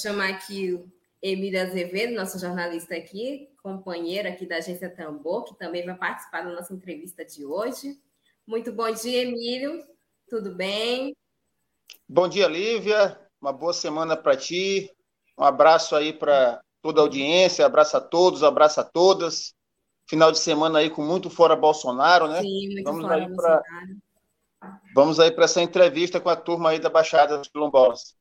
Chamar aqui o Emília Azevedo, nosso jornalista aqui, companheiro aqui da agência Tambor, que também vai participar da nossa entrevista de hoje. Muito bom dia, Emílio. Tudo bem? Bom dia, Lívia. Uma boa semana para ti. Um abraço aí para toda a audiência, abraço a todos, abraço a todas. Final de semana aí com muito fora Bolsonaro, né? Sim, muito Vamos fora aí pra... Bolsonaro. Vamos aí para essa entrevista com a turma aí da Baixada dos Quilombolas.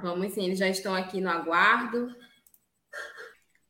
Vamos sim, eles já estão aqui no aguardo.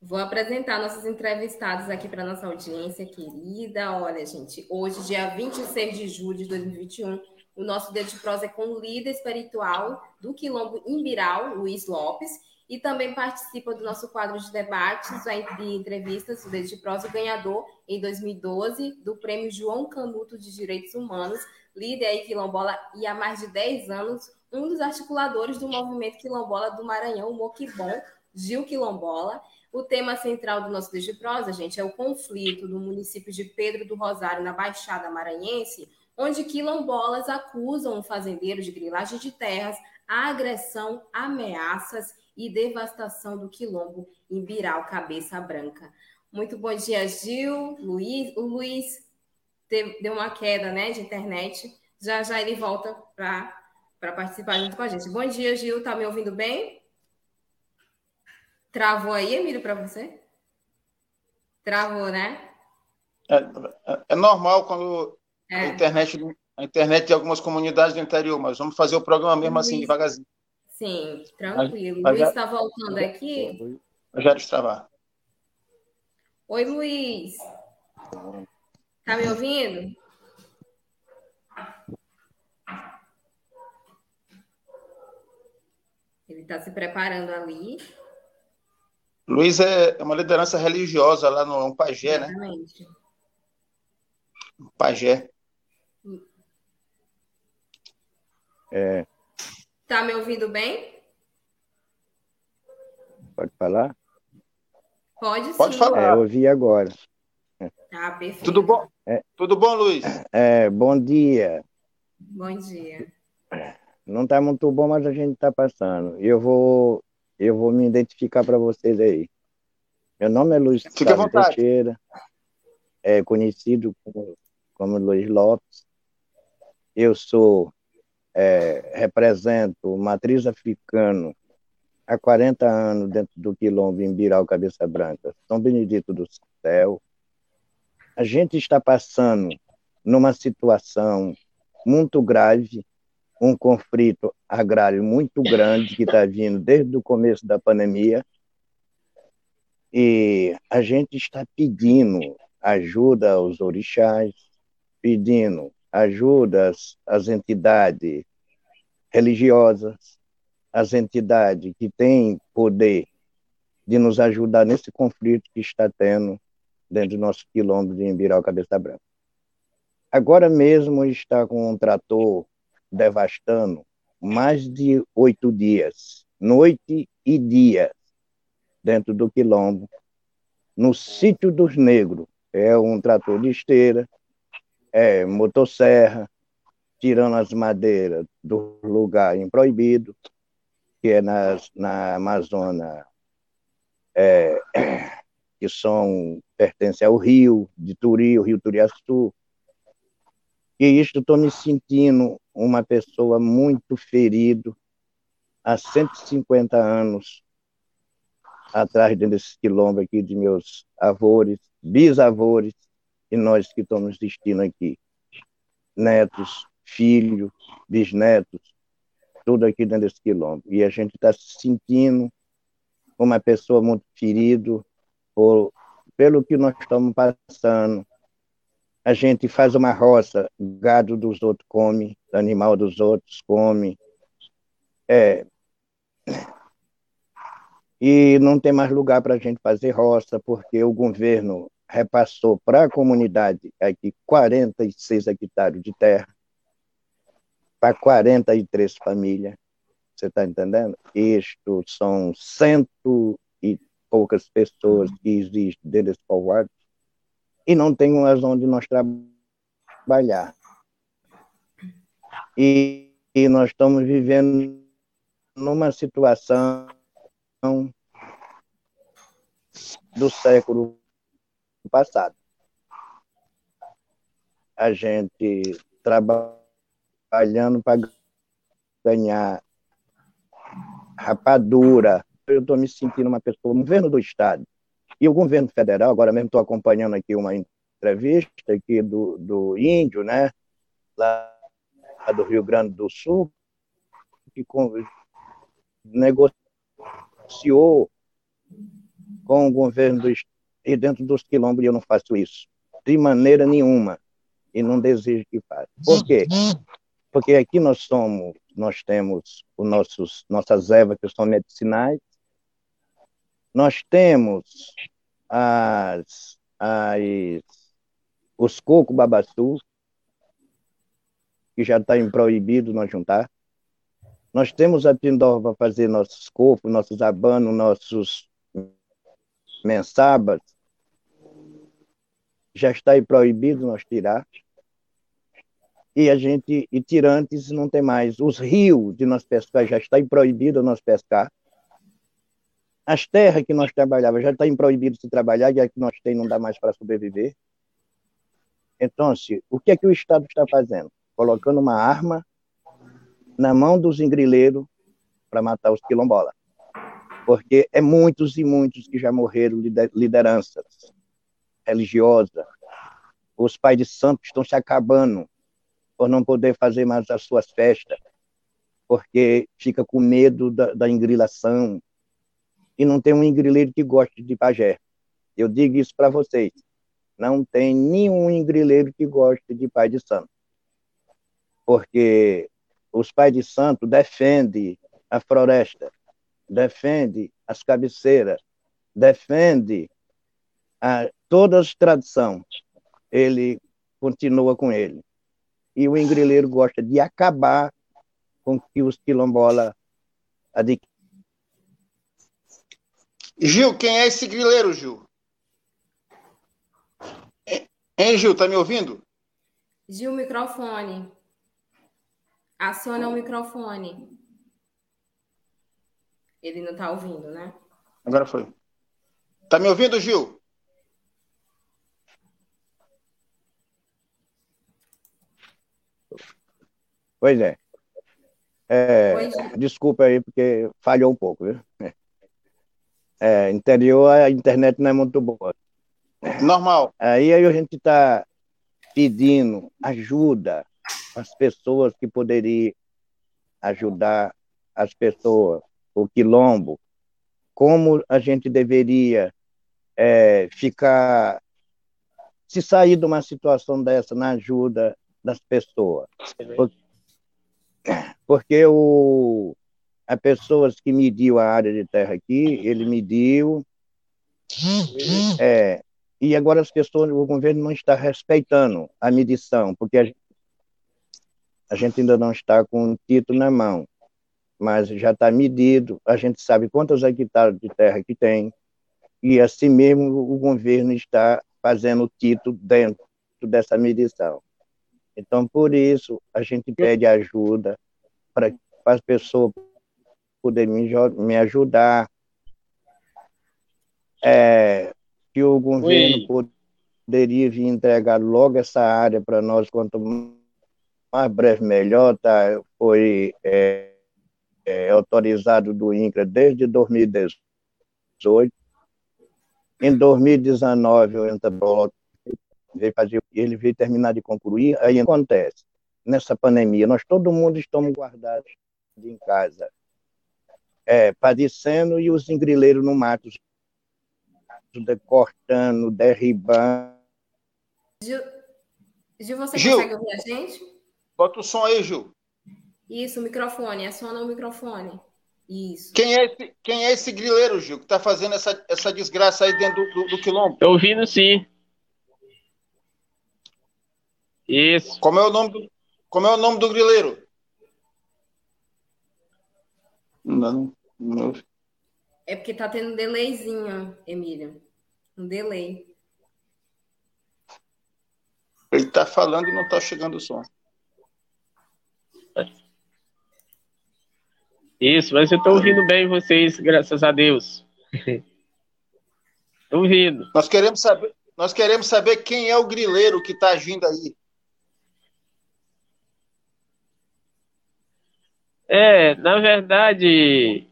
Vou apresentar nossos entrevistados aqui para nossa audiência querida. Olha, gente, hoje, dia 26 de julho de 2021, o nosso Dedo de Prosa é com o líder espiritual do Quilombo Imbiral, Luiz Lopes, e também participa do nosso quadro de debates de entrevistas, o Dedo de Prosa, ganhador em 2012 do Prêmio João Canuto de Direitos Humanos, líder aí quilombola e há mais de 10 anos um dos articuladores do movimento quilombola do Maranhão, o Moquibom, Gil Quilombola. O tema central do nosso Desde Prosa, gente, é o conflito no município de Pedro do Rosário, na Baixada Maranhense, onde quilombolas acusam o fazendeiro de grilagem de terras, agressão, ameaças e devastação do quilombo em Biral, Cabeça Branca. Muito bom dia, Gil, Luiz. O Luiz deu uma queda né, de internet. Já já ele volta para para participar junto com a gente. Bom dia, Gil. Tá me ouvindo bem? Travou aí, Emílio, para você? Travou, né? É, é normal quando É. a internet a internet de algumas comunidades do interior, mas vamos fazer o programa mesmo assim, Luiz. devagarzinho. Sim, tranquilo. Mas Luiz já- está voltando aqui. Eu já destravar. Oi, Luiz. Tá me ouvindo? Ele está se preparando ali. Luiz é é uma liderança religiosa lá no um pajé, né? Exatamente. Um pajé. É, Tá me ouvindo bem? pode falar? Pode sim. Pode falar. É, eu ouvi agora. Tá, perfeito. Tudo bom? É. Tudo bom, Luiz? É, bom dia. Bom dia. Não está muito bom, mas a gente está passando. E eu vou, eu vou me identificar para vocês aí. Meu nome é Luiz Gustavo vontade. Teixeira, é conhecido como, como Luiz Lopes. Eu sou, é, represento matriz africano há 40 anos dentro do Quilombo em Biral Cabeça Branca, São Benedito do Céu. A gente está passando numa situação muito grave, um conflito agrário muito grande que está vindo desde o começo da pandemia. E a gente está pedindo ajuda aos orixás, pedindo ajuda às, às entidades religiosas, às entidades que têm poder de nos ajudar nesse conflito que está tendo dentro do nosso quilombo de Embiral Cabeça Branca. Agora mesmo está com um trator devastando mais de oito dias, noite e dia, dentro do quilombo, no sítio dos negros. É um trator de esteira, é motosserra, tirando as madeiras do lugar proibido, que é nas, na Amazônia, é, que são pertence ao rio de Turi, o rio Turiaçu. E isto estou me sentindo uma pessoa muito ferido há 150 anos atrás desse quilombo aqui de meus avós, bisavós e nós que estamos assistindo aqui, netos, filhos, bisnetos, tudo aqui dentro desse quilombo. E a gente está se sentindo uma pessoa muito ferido por, pelo que nós estamos passando a gente faz uma roça, gado dos outros come, animal dos outros come. É, e não tem mais lugar para a gente fazer roça, porque o governo repassou para a comunidade aqui 46 hectares de terra para 43 famílias. Você está entendendo? Isto são cento e poucas pessoas que existem dentro desse povoado e não tem mais onde nós trabalhar. E, e nós estamos vivendo numa situação do século passado. A gente trabalhando para ganhar rapadura. Eu estou me sentindo uma pessoa, um governo do Estado e o governo federal, agora mesmo estou acompanhando aqui uma entrevista aqui do, do Índio, né, lá do Rio Grande do Sul, que negociou com o governo do e dentro dos quilombos eu não faço isso, de maneira nenhuma, e não desejo que faça. Por quê? Porque aqui nós somos, nós temos os nossos, nossas ervas que são medicinais, nós temos as, as, os coco babaçu, que já está proibido nós juntar. Nós temos a tindor para fazer nossos copos, nossos abanos, nossos mensabas. Já está proibido nós tirar. E a gente, e tirantes não tem mais. Os rios de nós pescar já está proibido nós pescar as terras que nós trabalhávamos já estão proibido de trabalhar, já que nós tem não dá mais para sobreviver. Então, se, o que é que o Estado está fazendo? Colocando uma arma na mão dos ingrileiros para matar os quilombolas. Porque é muitos e muitos que já morreram lideranças religiosas. Os pais de santos estão se acabando por não poder fazer mais as suas festas, porque fica com medo da, da não tem um ingrileiro que goste de pajé. Eu digo isso para vocês. Não tem nenhum ingrileiro que goste de pai de santo. Porque os pais de santo defendem a floresta, defendem as cabeceiras, defendem a, todas as tradições. Ele continua com ele. E o ingrileiro gosta de acabar com que os quilombolas adquirem Gil, quem é esse grileiro, Gil? Hein, Gil, tá me ouvindo? Gil, microfone. Aciona o microfone. Ele não tá ouvindo, né? Agora foi. Tá me ouvindo, Gil? Pois é. é desculpa aí, porque falhou um pouco, viu? É, interior a internet não é muito boa. Normal. Aí, aí a gente está pedindo ajuda às pessoas que poderiam ajudar as pessoas, o quilombo, como a gente deveria é, ficar, se sair de uma situação dessa na ajuda das pessoas. Porque, porque o, a pessoas que mediu a área de terra aqui, ele mediu. É, e agora as pessoas, o governo não está respeitando a medição, porque a gente, a gente ainda não está com o título na mão, mas já está medido, a gente sabe quantos hectares de terra que tem, e assim mesmo o governo está fazendo o título dentro dessa medição. Então, por isso, a gente pede ajuda para as pessoas poder me, me ajudar, é, que o governo Oi. poderia vir entregar logo essa área para nós, quanto mais breve melhor, tá? Foi é, é, autorizado do INCRA desde 2018. Em 2019, o Entabloc veio fazer, ele veio terminar de concluir, aí acontece, nessa pandemia, nós todo mundo estamos guardados em casa é, padecendo e os engrileiros no mato, cortando, derribando. Gil, Gil, você Gil, consegue ouvir a gente? Bota o som aí, Gil. Isso, o microfone. Aciona o microfone. Isso. Quem é esse, quem é esse grileiro, Gil, que está fazendo essa, essa desgraça aí dentro do, do, do quilombo? Estou ouvindo sim. Isso. Como é o nome do, como é o nome do grileiro? Não, não. É porque tá tendo um delayzinho, Emílio. Um delay. Ele tá falando e não tá chegando o som. Isso, mas eu estou ouvindo bem vocês, graças a Deus. Estou ouvindo. Nós queremos saber, nós queremos saber quem é o grileiro que está agindo aí. É, na verdade,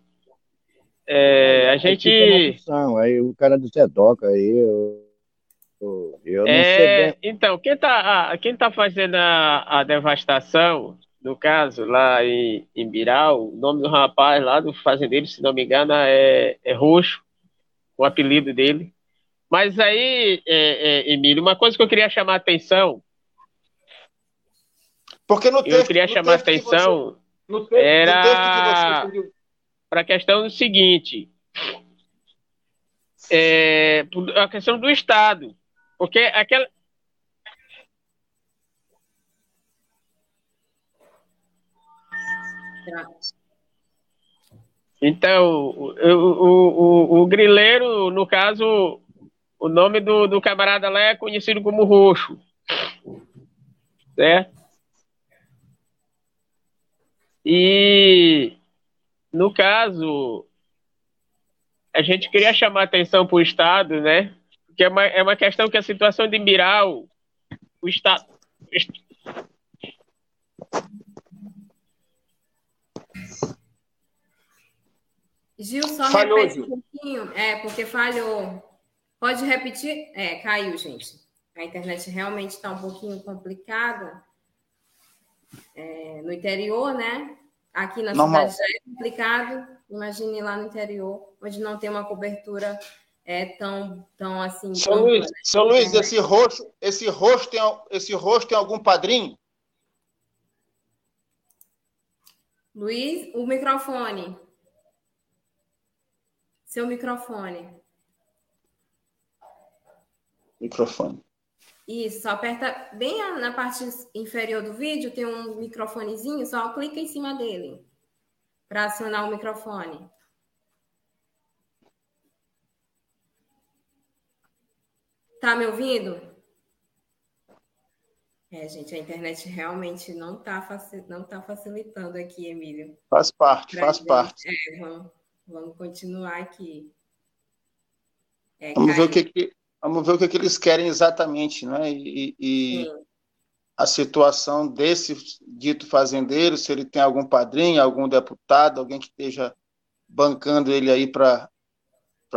é, a gente. Aí o cara do Sedoca aí, eu, eu, não é, sei bem. Então, quem está quem tá fazendo a, a devastação, no caso, lá em, em Biral, o nome do rapaz lá do fazendeiro, se não me engano, é, é Roxo, o apelido dele. Mas aí, é, é, Emílio, uma coisa que eu queria chamar a atenção. Porque no texto, eu queria chamar a atenção. Você, no texto, era para a questão do seguinte: é, a questão do Estado. Porque aquela, Então, o, o, o, o, grileiro, no caso, o nome do, do camarada lá é conhecido como Roxo. Certo? E, no caso, a gente queria chamar atenção para o Estado, né? Porque é uma, é uma questão que a situação de Miral, o Estado, Gil, só falhou, repete Gil. um pouquinho. É, porque falhou. Pode repetir? É, caiu, gente. A internet realmente está um pouquinho complicada. É, no interior, né? Aqui na Normal. cidade já é complicado. Imagine lá no interior, onde não tem uma cobertura é, tão, tão assim. Seu Luiz, né? seu Luiz esse rosto, esse rosto tem, esse rosto tem algum padrinho? Luiz, o microfone. Seu microfone. Microfone. Isso, só aperta bem na parte inferior do vídeo, tem um microfonezinho, só clica em cima dele para acionar o microfone. Tá me ouvindo? É, gente, a internet realmente não está não tá facilitando aqui, Emílio. Faz parte, faz gente. parte. É, vamos, Vamos continuar aqui. É, vamos, ver o que, que, vamos ver o que, que eles querem exatamente, né? E, e a situação desse dito fazendeiro, se ele tem algum padrinho, algum deputado, alguém que esteja bancando ele aí para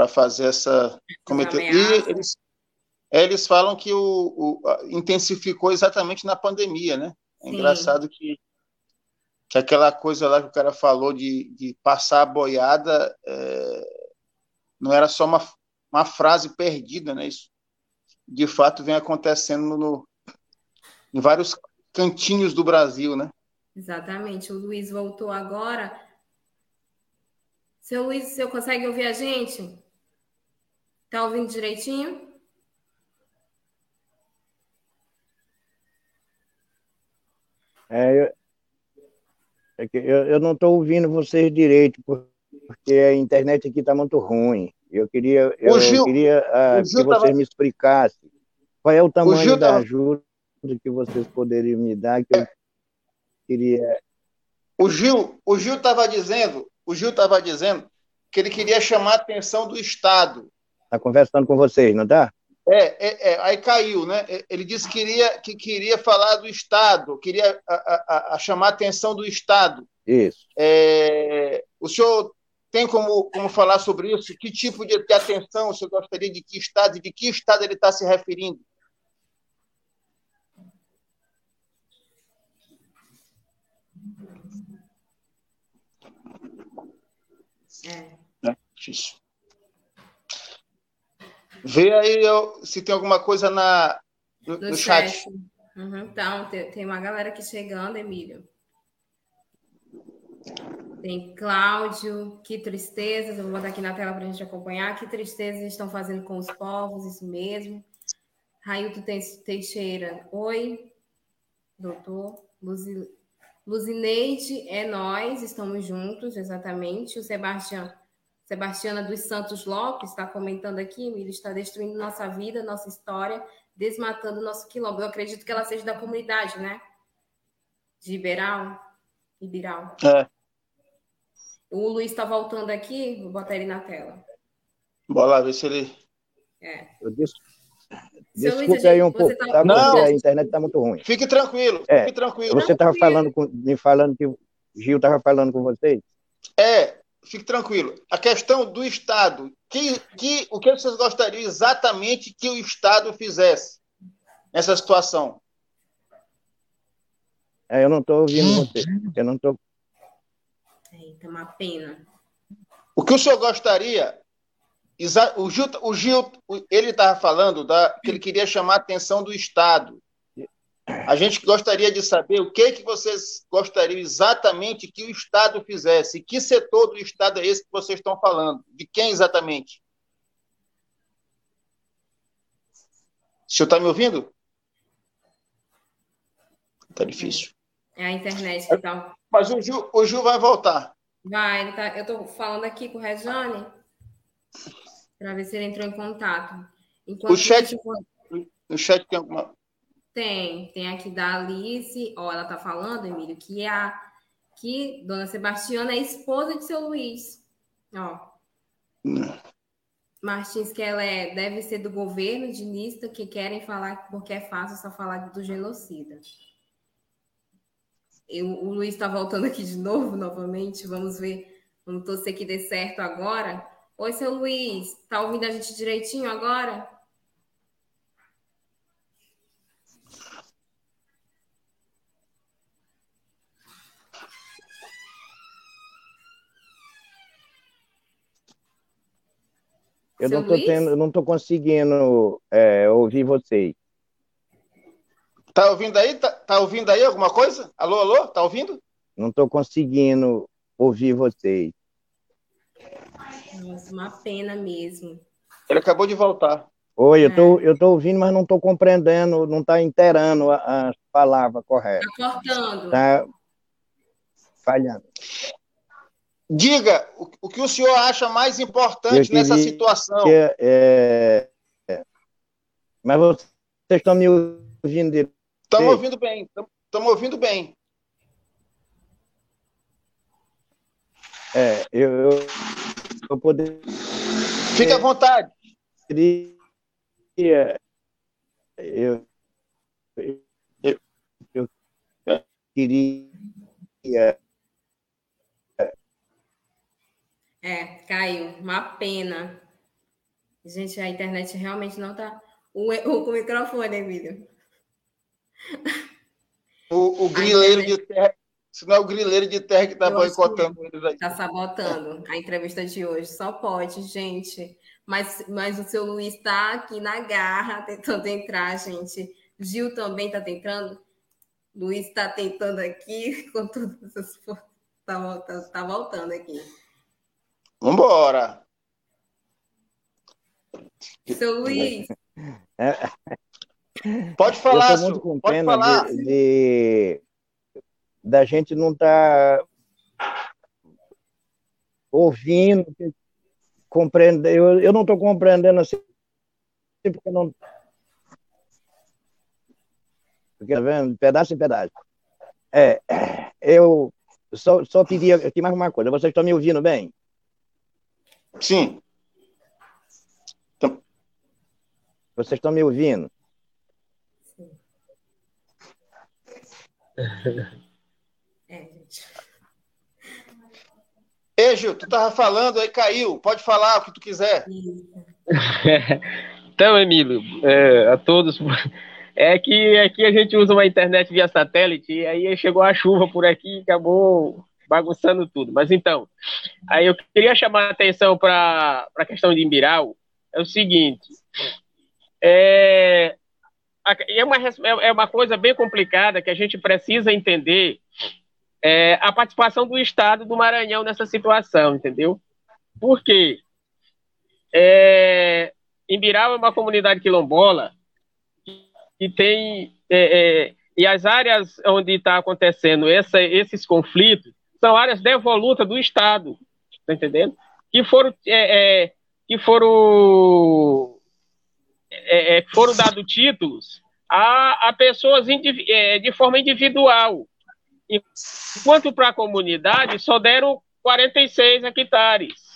fazer essa. Cometer. E eles, eles falam que o, o, intensificou exatamente na pandemia, né? É engraçado que que aquela coisa lá que o cara falou de, de passar a boiada é, não era só uma, uma frase perdida, né? Isso de fato vem acontecendo no, em vários cantinhos do Brasil, né? Exatamente. O Luiz voltou agora. Seu Luiz, você consegue ouvir a gente? Tá ouvindo direitinho? É, eu, é que eu, eu não estou ouvindo vocês direito, porque a internet aqui está muito ruim. Eu queria, eu Gil, queria uh, que vocês tava... me explicassem qual é o tamanho o da tava... ajuda que vocês poderiam me dar, que eu queria. O Gil o Gil estava dizendo, o Gil estava dizendo que ele queria chamar a atenção do Estado. Está conversando com vocês, não está? É, é, é, aí caiu, né? Ele disse que queria, que queria falar do Estado, queria a, a, a chamar a atenção do Estado. Isso. É, o senhor tem como, como falar sobre isso? Que tipo de, de atenção o senhor gostaria de que Estado, de que Estado ele está se referindo? É. é isso. Vê aí eu, se tem alguma coisa na, no, no, no chat. chat. Uhum, então, tem, tem uma galera aqui chegando, Emílio. Tem Cláudio, que tristezas, eu vou botar aqui na tela para a gente acompanhar. Que tristezas estão fazendo com os povos, isso mesmo. Railton Teixeira, oi, doutor. Luzi, Luzineide, é nós, estamos juntos, exatamente. O Sebastião, Sebastiana dos Santos Lopes está comentando aqui, Emílio, está destruindo nossa vida, nossa história, desmatando nosso quilombo. Eu acredito que ela seja da comunidade, né? De Iberal. Iberal. É. O Luiz está voltando aqui, vou botar ele na tela. Bora lá ver se ele. É. Eu disse. Desculpe Luiz, aí um pouco, tá... tá não, a internet está muito ruim. Fique tranquilo, é, fique tranquilo. Você estava falando, com, me falando que o Gil estava falando com vocês? É, fique tranquilo. A questão do Estado, que, que, o que vocês gostariam exatamente que o Estado fizesse nessa situação? É, eu não estou ouvindo você. Eu não estou. Eita, uma pena. O que o senhor gostaria? O Gil, o Gil ele estava falando da, que ele queria chamar a atenção do Estado. A gente gostaria de saber o que, que vocês gostariam exatamente que o Estado fizesse. Que setor do Estado é esse que vocês estão falando? De quem exatamente? O senhor está me ouvindo? Está difícil. É a internet que tá. Mas o Gil, o Gil vai voltar. Vai, tá, eu estou falando aqui com o Rejane para ver se ele entrou em contato. Enquanto o chat, o chat tem alguma. Tem, tem aqui da Alice, ó, ela tá falando, Emílio, que a que Dona Sebastiana é esposa de seu Luiz. Ó. Não. Martins, que ela é, deve ser do governo de Nista, que querem falar, porque é fácil só falar do genocida. Eu, o Luiz está voltando aqui de novo, novamente. Vamos ver. Vamos torcer que dê certo agora. Oi, seu Luiz. Tá ouvindo a gente direitinho agora? Eu não, tô tendo, eu não tô conseguindo é, ouvir vocês. Tá ouvindo aí? Tá, tá, ouvindo aí alguma coisa? Alô, alô? Tá ouvindo? Não tô conseguindo ouvir vocês. Nossa, uma pena mesmo. Ele acabou de voltar. Oi, eu tô, é. eu tô ouvindo, mas não tô compreendendo, não tá inteirando as palavras corretas. Tá cortando. Tá falhando. Diga o, o que o senhor acha mais importante nessa situação. Que, é, é, mas vocês estão me ouvindo Estamos ouvindo bem, estamos ouvindo bem. É, eu, eu, eu poder. Fique à vontade. Queria, eu, eu, eu queria É, caiu. Uma pena. Gente, a internet realmente não tá. O, o, o microfone, Emílio. O, o grileiro de terra. Se não é o grileiro de terra que está boicotando eles aí. Está sabotando a entrevista de hoje. Só pode, gente. Mas, mas o seu Luiz está aqui na garra, tentando entrar, gente. Gil também está tentando. Luiz está tentando aqui com todas as forças. Está tá, tá voltando aqui. Vambora! Seu Luiz. É. Pode falar, Eu muito com pode falar. De, de, da gente não estar tá ouvindo, compreendendo. Eu, eu não estou compreendendo assim, porque não. Porque, tá vendo? Pedaço em pedaço. É, eu só, só pedi aqui mais uma coisa. Vocês estão me ouvindo bem? Sim. Vocês estão me ouvindo? É, gente. Ei, Gil, tu tava falando, aí caiu. Pode falar o que tu quiser. então, Emílio, é, a todos. É que aqui a gente usa uma internet via satélite, e aí chegou a chuva por aqui e acabou bagunçando tudo. Mas então, aí eu queria chamar a atenção para a questão de Imbirau, é o seguinte, é, é uma, é uma coisa bem complicada que a gente precisa entender é, a participação do Estado do Maranhão nessa situação, entendeu? Por quê? É, é uma comunidade quilombola que tem. É, é, e as áreas onde está acontecendo essa, esses conflitos são áreas devolutas do Estado, tá entendendo? Que foram, é, é, que foram, é, é, foram dados títulos a, a pessoas de forma individual, enquanto para a comunidade só deram 46 hectares.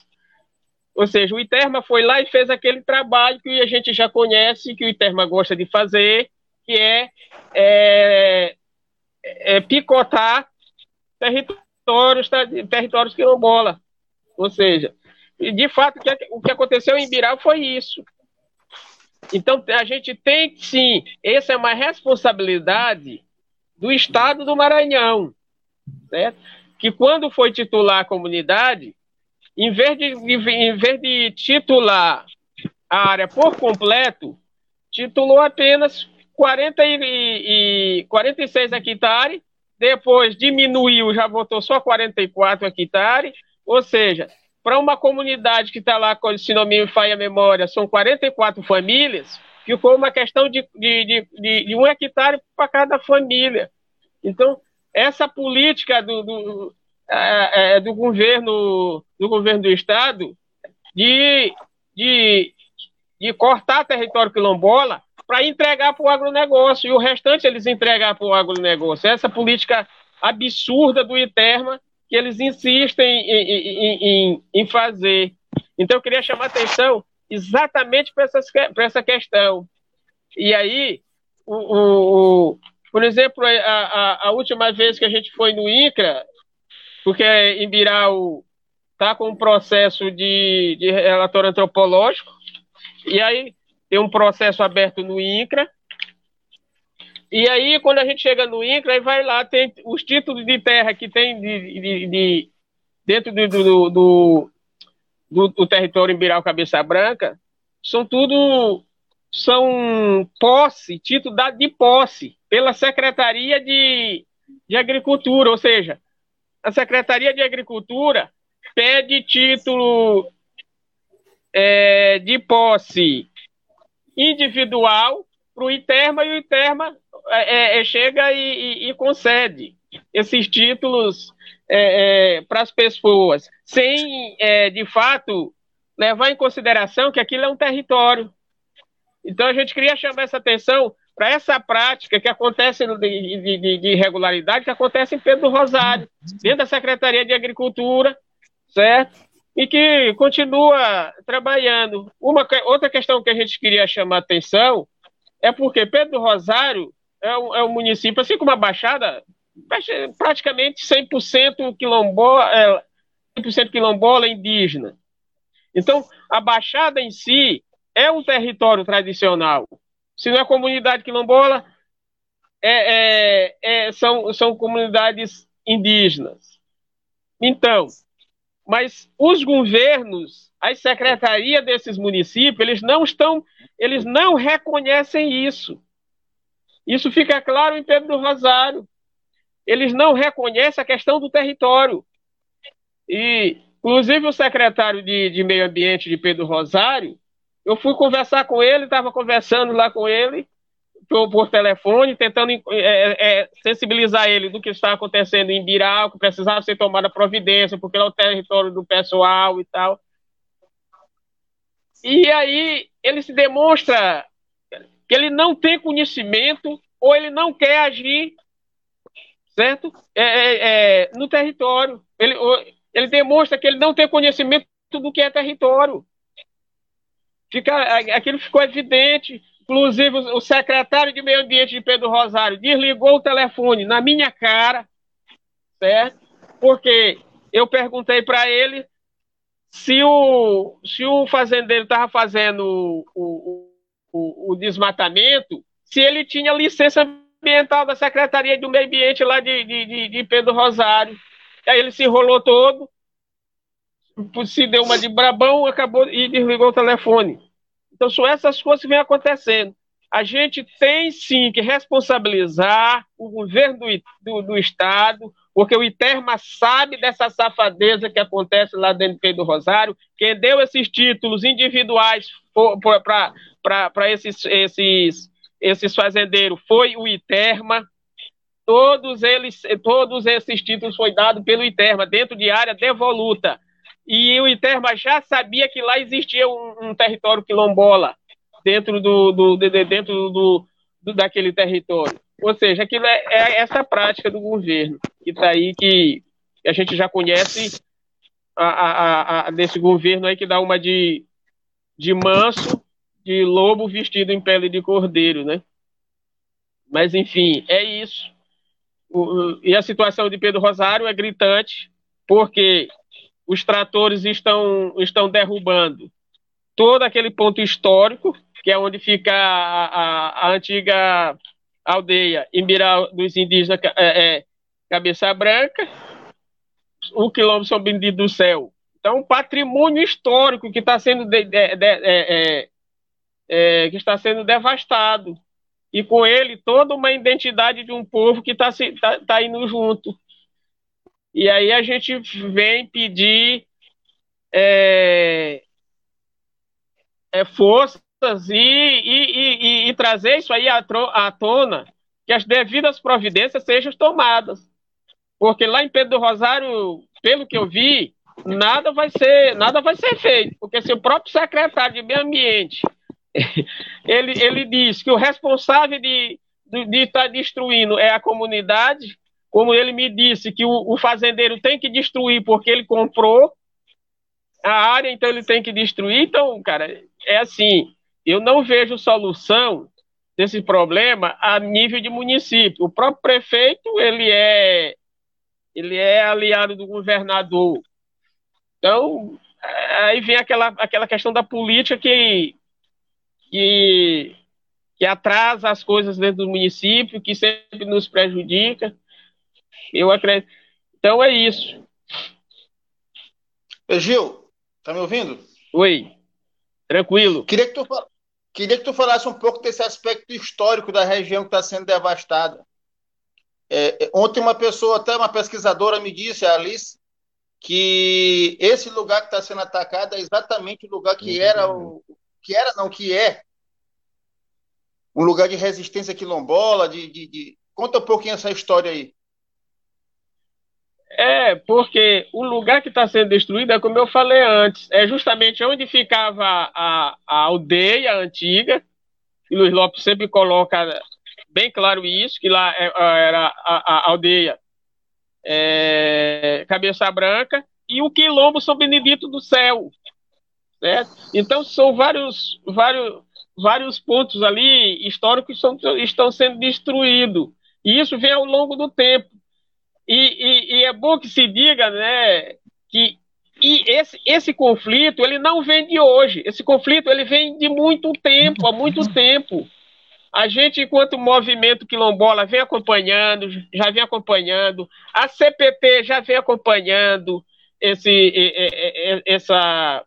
Ou seja, o ITERMA foi lá e fez aquele trabalho que a gente já conhece, que o ITERMA gosta de fazer, que é, é, é picotar territórios, territórios quilombola. Ou seja, de fato, o que aconteceu em Biral foi isso. Então, a gente tem, sim, essa é uma responsabilidade do Estado do Maranhão, certo? que quando foi titular a comunidade, em vez de, em vez de titular a área por completo, titulou apenas 40 e, e 46 hectares, depois diminuiu, já votou só 44 hectares, ou seja, para uma comunidade que está lá, não me falha a memória, são 44 famílias, ficou uma questão de, de, de, de, um hectare para cada família. Então, essa política do, do, é, é, do governo do governo do estado de, de, de cortar território quilombola para entregar para o agronegócio e o restante eles entregar para o agronegócio. Essa política absurda do ITERMA que eles insistem em, em, em, em fazer. Então, eu queria chamar atenção exatamente para essa questão. E aí, o, o, o por exemplo, a, a, a, última vez que a gente foi no INCRA, porque Imbirau está com um processo de, de relatório antropológico, e aí tem um processo aberto no INCRA, e aí, quando a gente chega no INCRA, aí vai lá, tem os títulos de terra que tem de, de, de dentro do, do, do, do, do território Imbirau Cabeça Branca, são tudo são posse, título dado de posse pela Secretaria de, de Agricultura, ou seja, a Secretaria de Agricultura pede título é, de posse individual para o ITERMA e o ITERMA é, é, é chega e, e, e, concede esses títulos é, é, para as pessoas, sem, de fato, levar em consideração que aquilo é um território. Então, a gente queria chamar essa atenção para essa prática que acontece de, de, de, irregularidade que acontece em Pedro Rosário, dentro da Secretaria de Agricultura, certo? E que continua trabalhando. Uma outra questão que a gente queria chamar atenção é porque Pedro Rosário é um, é um município, assim como a Baixada, praticamente 100% quilombola, é, 100% quilombola indígena. Então, a Baixada em si é um território tradicional, se não é comunidade quilombola, é, é, é, são, são comunidades indígenas. Então, mas os governos, as secretarias desses municípios, eles não estão, eles não reconhecem isso. Isso fica claro em Pedro do Rosário. Eles não reconhecem a questão do território. E, inclusive, o secretário de, de Meio Ambiente de Pedro Rosário, eu fui conversar com ele, estava conversando lá com ele por, telefone, tentando é, é, sensibilizar ele do que está acontecendo em Biral, que precisava ser tomada providência, porque é o território do pessoal e tal. E aí ele se demonstra que ele não tem conhecimento ou ele não quer agir, certo? É, é, é no território. Ele, ele demonstra que ele não tem conhecimento do que é território. Fica, aquilo ficou evidente. Inclusive, o secretário de Meio Ambiente de Pedro Rosário desligou o telefone na minha cara, certo? Porque eu perguntei para ele se o, se o fazendeiro estava fazendo o, o, o, desmatamento, se ele tinha licença ambiental da Secretaria do Meio Ambiente lá de, de, de Pedro Rosário. Aí ele se enrolou todo, se deu uma de brabão, acabou e desligou o telefone. Então são essas coisas que vêm acontecendo. a gente tem sim que responsabilizar o governo do, do, do Estado, porque o ITERMA sabe dessa safadeza que acontece lá dentro do Rosário. Quem deu esses títulos individuais para esses, esses, esses fazendeiros foi o ITERMA. Todos eles, todos esses títulos foi dado pelo ITERMA dentro de área devoluta. E o ITERMA já sabia que lá existia um, um território quilombola dentro do, do, de, dentro do, do, daquele território. Ou seja, aquilo é, é essa prática do governo que está aí, que a gente já conhece a, a, a, desse governo aí que dá uma de, de manso, de lobo vestido em pele de cordeiro, né? Mas, enfim, é isso. O, e a situação de Pedro Rosário é gritante, porque os tratores estão, estão derrubando todo aquele ponto histórico que é onde fica a, a, a antiga aldeia Imbirá dos indígenas é, é, Cabeça Branca, o quilômetro São Benedito do Céu. Então, um patrimônio histórico que está sendo de, de, de, é, é, é, que está sendo devastado e com ele toda uma identidade de um povo que está tá, tá indo junto. E aí a gente vem pedir é, é, força e, e, e, e trazer isso aí à, à tona, que as devidas providências sejam tomadas. Porque lá em Pedro do Rosário, pelo que eu vi, nada vai ser, nada vai ser feito, porque se o próprio secretário de Meio Ambiente ele, ele diz que o responsável de, de, de estar destruindo é a comunidade, como ele me disse que o, o fazendeiro tem que destruir porque ele comprou a área, então ele tem que destruir. Então, cara, é assim, eu não vejo solução desse problema a nível de município. O próprio prefeito, ele é ele é aliado do governador. Então, aí vem aquela, aquela questão da política que, que, que atrasa as coisas dentro do município, que sempre nos prejudica. Eu acredito. Então é isso. Gil, tá me ouvindo? Oi. Tranquilo. Queria que tu, Queria que tu falasse um pouco desse aspecto histórico da região que está sendo devastada. É, é, ontem uma pessoa, até uma pesquisadora me disse, a Alice, que esse lugar que está sendo atacado é exatamente o lugar que era o que era não que é um lugar de resistência quilombola, de, de, de... conta um pouquinho essa história aí. É, porque o lugar que está sendo destruído é como eu falei antes, é justamente onde ficava a, a aldeia antiga, e Luiz Lopes sempre coloca bem claro isso, que lá é, era a, a aldeia é, Cabeça Branca, e o Quilombo São Benedito do Céu, certo? Então são vários, vários, vários pontos ali históricos que são, estão sendo destruídos, e isso vem ao longo do tempo. E, e, e, é bom que se diga, né, que e esse, esse conflito ele não vem de hoje. Esse conflito ele vem de muito tempo, há muito tempo. A gente, enquanto movimento quilombola, vem acompanhando, já vem acompanhando. A CPT já vem acompanhando esse, essa,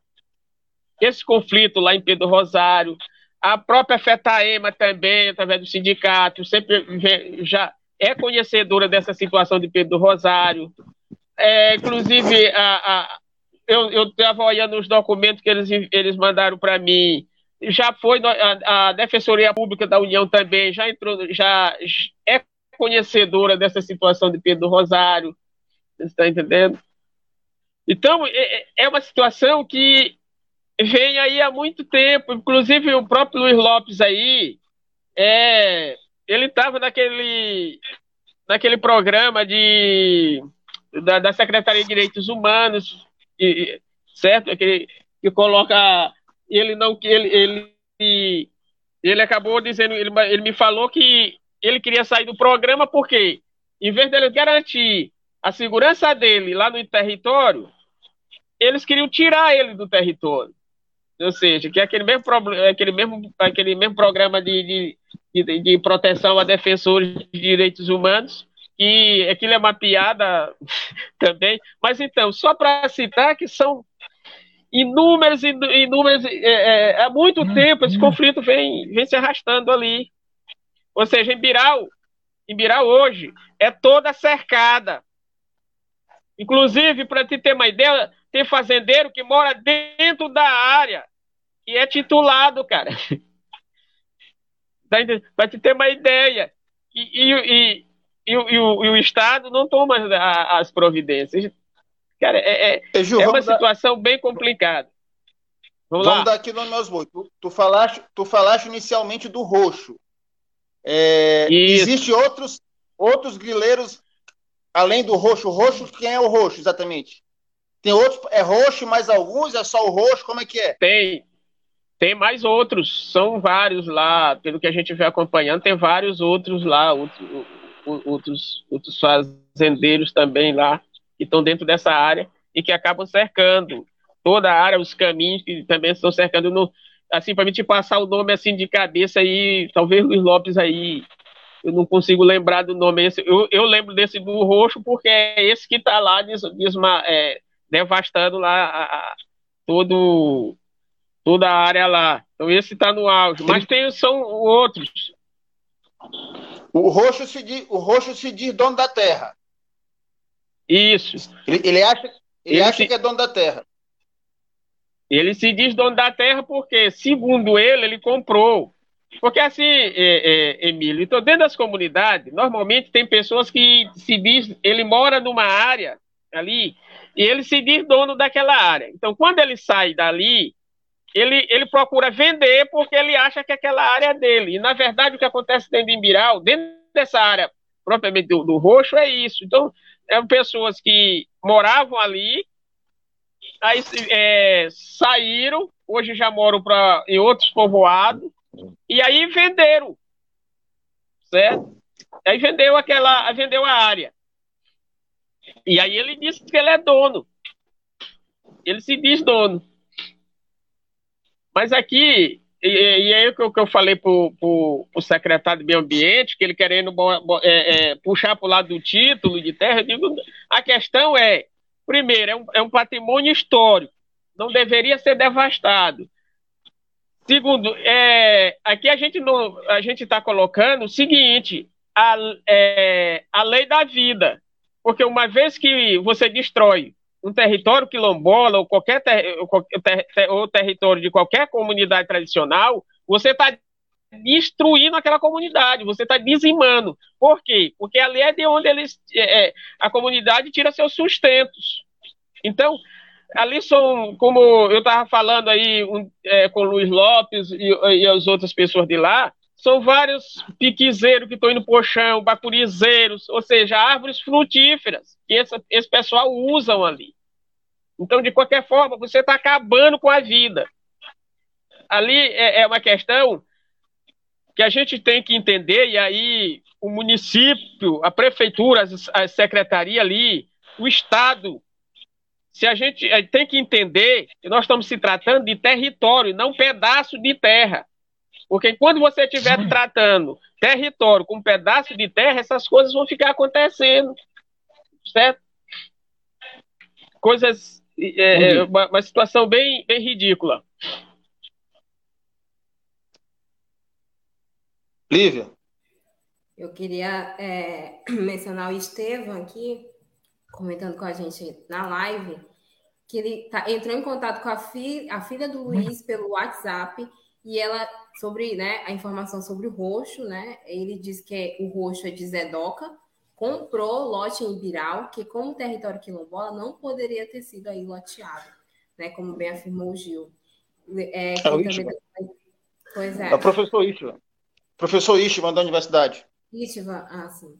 esse conflito lá em Pedro Rosário. A própria FETAEMA também, através do sindicato, sempre vem, já é conhecedora dessa situação de Pedro Rosário. É, inclusive, a, a, eu estava olhando os documentos que eles, eles mandaram para mim. Já foi a, a, Defensoria Pública da União também, já entrou, já é conhecedora dessa situação de Pedro Rosário. Você está entendendo? Então, é, é, uma situação que vem aí há muito tempo. Inclusive, o próprio Luiz Lopes aí é, ele estava naquele, naquele programa de, da, da, Secretaria de Direitos Humanos, e, certo? Aquele, que coloca. Ele não. Ele, ele, ele acabou dizendo, ele, ele me falou que ele queria sair do programa porque, em vez dele garantir a segurança dele lá no território, eles queriam tirar ele do território. Ou seja, que é aquele mesmo, aquele mesmo, aquele mesmo programa de, de, de, de proteção a defensores de direitos humanos, e aquilo é uma piada também. Mas então, só para citar que são inúmeras e inúmeras. É, é, há muito tempo esse conflito vem, vem se arrastando ali. Ou seja, em Biral, em Biral hoje, é toda cercada. Inclusive, para te ter uma ideia, tem fazendeiro que mora dentro da área e é titulado, cara. para te ter uma ideia. E, e, e, e, o, e, o, Estado não toma as, as providências. Cara, é, é, Ju, é uma situação dar... bem complicada. Vamos, vamos dar aqui aos bois. Tu, tu, falaste, tu falaste inicialmente do roxo. É, Existem outros, outros grileiros além do roxo. Roxo, quem é o roxo exatamente? Tem outros, é roxo mais alguns? É só o roxo? Como é que é? Tem, tem mais outros, são vários lá, pelo que a gente vem acompanhando, tem vários outros lá, outros, outros, fazendeiros também lá que estão dentro dessa área e que acabam cercando toda a área, os caminhos que também estão cercando no, assim, para mim te passar o nome assim de cabeça aí, talvez Luiz Lopes aí, eu não consigo lembrar do nome esse, eu, eu lembro desse do roxo porque é esse que está lá des, desma, é, devastando lá a, a, todo toda a área lá. Então esse está no auge, mas tem são outros. O roxo se diz, o roxo se diz dono da terra. Isso. Ele, ele acha, ele, ele acha se... que é dono da terra. Ele se diz dono da terra porque, segundo ele, ele comprou. Porque assim, é, é, Emílio, então dentro das comunidades, normalmente tem pessoas que se diz, ele mora numa área ali e ele se diz dono daquela área. Então, quando ele sai dali, ele, ele procura vender porque ele acha que aquela área é dele. E, na verdade, o que acontece dentro de Imbiral, dentro dessa área propriamente do, do roxo, é isso. Então, eram pessoas que moravam ali, aí é, saíram, hoje já moram pra, em outros povoados, e aí venderam, certo? Aí vendeu aquela, vendeu a área. E aí ele disse que ele é dono. Ele se diz dono. Mas aqui, e, e aí o que, eu falei para o secretário de Meio Ambiente, que ele querendo é, é, puxar para o lado do título de terra, eu digo, a questão é, primeiro, é um, é um patrimônio histórico, não deveria ser devastado. Segundo, é, aqui a gente não, a gente está colocando o seguinte, a, é, a lei da vida, porque uma vez que você destrói um território quilombola ou qualquer ter, ou, ter, ou território de qualquer comunidade tradicional, você está destruindo aquela comunidade, você está dizimando. Por quê? Porque ali é de onde eles, é, é, a comunidade tira seus sustentos. Então, ali são, como eu estava falando aí um, é, com o Luiz Lopes e, e as outras pessoas de lá, são vários piquizeiros que estão indo pro chão, bacurizeiros, ou seja, árvores frutíferas que esse, esse pessoal usam ali. Então, de qualquer forma, você está acabando com a vida. Ali é, é uma questão que a gente tem que entender, e aí o município, a prefeitura, a secretaria ali, o Estado, se a gente tem que entender que nós estamos se tratando de território, não pedaço de terra. Porque quando você estiver tratando território com um pedaço de terra, essas coisas vão ficar acontecendo. Certo? Coisas. É, é uma, uma, situação bem, bem ridícula. Lívia. Eu queria é, mencionar o Estevam aqui, comentando com a gente na live, que ele tá, entrou em contato com a, fi, a filha do Luiz pelo WhatsApp e ela sobre né, a informação sobre o roxo, né? Ele diz que é, o roxo é de Zedoca, comprou lote em Ibiral, que como território quilombola não poderia ter sido aí loteado, né? Como bem afirmou o Gil. É, é o também... Pois é. É o professor Ishvan. Professor Ishvan da universidade. Ishvan, ah, sim.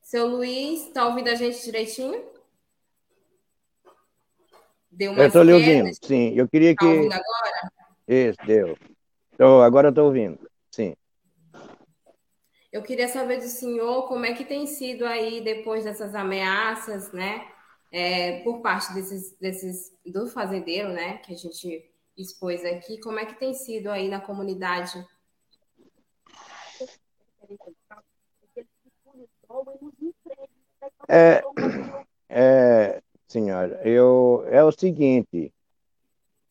Seu Luiz, tá ouvindo a gente direitinho? Deu uma Eu estou lhe ouvindo, sim. Eu queria tá que. Tá ouvindo agora? Isso, deu. Então, agora estou ouvindo, sim. Eu queria saber do senhor como é que tem sido aí depois dessas ameaças, né? É, por parte desses, desses do fazendeiro, né? Que a gente expôs aqui, como é que tem sido aí na comunidade? É, é, senhora, eu, é o seguinte,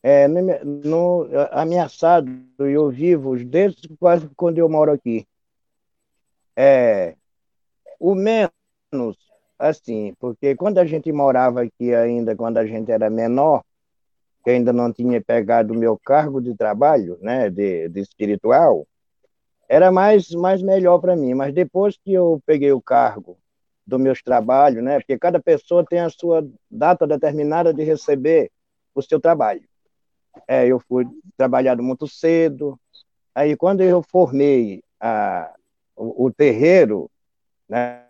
é, no, no, ameaçado, eu vivo desde quase quando eu moro aqui. É, o menos, assim, porque quando a gente morava aqui ainda, quando a gente era menor, que ainda não tinha pegado o meu cargo de trabalho, né, de, de espiritual, era mais, mais melhor para mim. Mas depois que eu peguei o cargo dos meus trabalhos, né, porque cada pessoa tem a sua data determinada de receber o seu trabalho. É, eu fui trabalhado muito cedo. Aí, quando eu formei a, o, o terreiro né,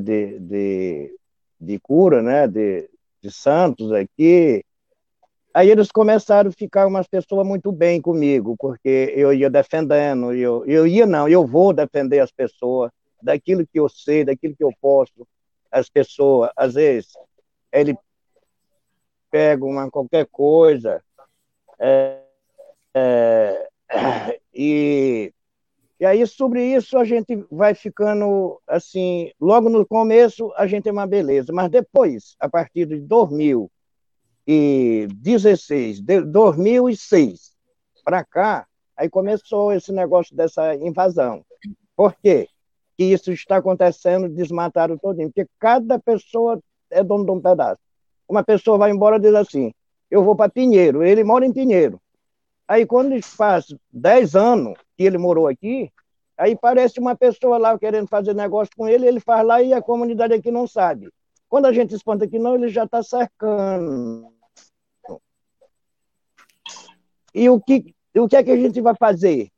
de, de, de cura, né, de, de santos aqui, Aí eles começaram a ficar umas pessoas muito bem comigo, porque eu ia defendendo, eu, eu ia não, eu vou defender as pessoas, daquilo que eu sei, daquilo que eu posso. As pessoas, às vezes, ele pega uma qualquer coisa é, é, e, e aí sobre isso a gente vai ficando assim, logo no começo a gente é uma beleza, mas depois, a partir de 2000 2016, de 2006 para cá, aí começou esse negócio dessa invasão. Por quê? Que isso está acontecendo, desmataram todinho, porque cada pessoa é dono de um pedaço. Uma pessoa vai embora e diz assim, eu vou para Pinheiro, ele mora em Pinheiro. Aí quando faz 10 anos que ele morou aqui, aí parece uma pessoa lá querendo fazer negócio com ele, ele faz lá e a comunidade aqui não sabe. Quando a gente espanta que não, ele já está cercando. E o que, o que é que a gente vai fazer?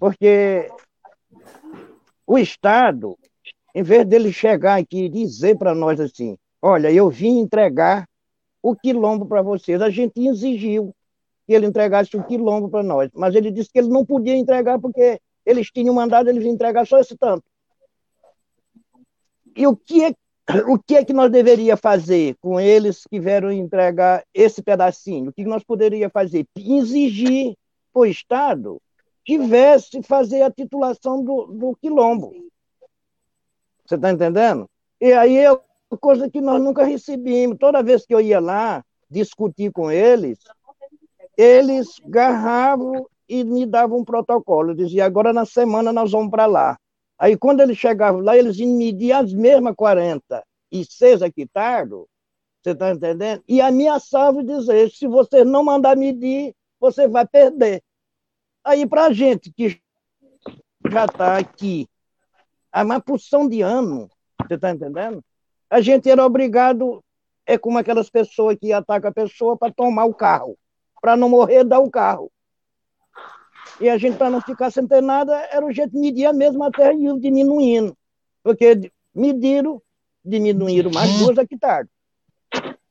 Porque o Estado, em vez dele chegar aqui e dizer para nós assim, olha, eu vim entregar o quilombo para vocês, a gente exigiu que ele entregasse o quilombo para nós, mas ele disse que ele não podia entregar porque eles tinham mandado ele entregar só esse tanto. E o que é o que é que nós deveria fazer com eles que vieram entregar esse pedacinho? O que nós poderia fazer? Exigir o Estado tivesse fazer a titulação do, do quilombo. Você está entendendo? E aí é coisa que nós nunca recebemos. Toda vez que eu ia lá discutir com eles, eles garravam e me davam um protocolo. Eu dizia, agora na semana nós vamos para lá. Aí, quando eles chegavam lá, eles mediam as mesmas 46 hectares, você está entendendo? E ameaçavam dizer: se você não mandar medir, você vai perder. Aí, para a gente que já está aqui há uma porção de ano, você está entendendo? A gente era obrigado, é como aquelas pessoas que atacam a pessoa para tomar o carro, para não morrer, dar o carro. E a gente, para não ficar sem ter nada, era o jeito de medir a mesma terra e diminuindo. Porque mediram, diminuíram mais duas hectares.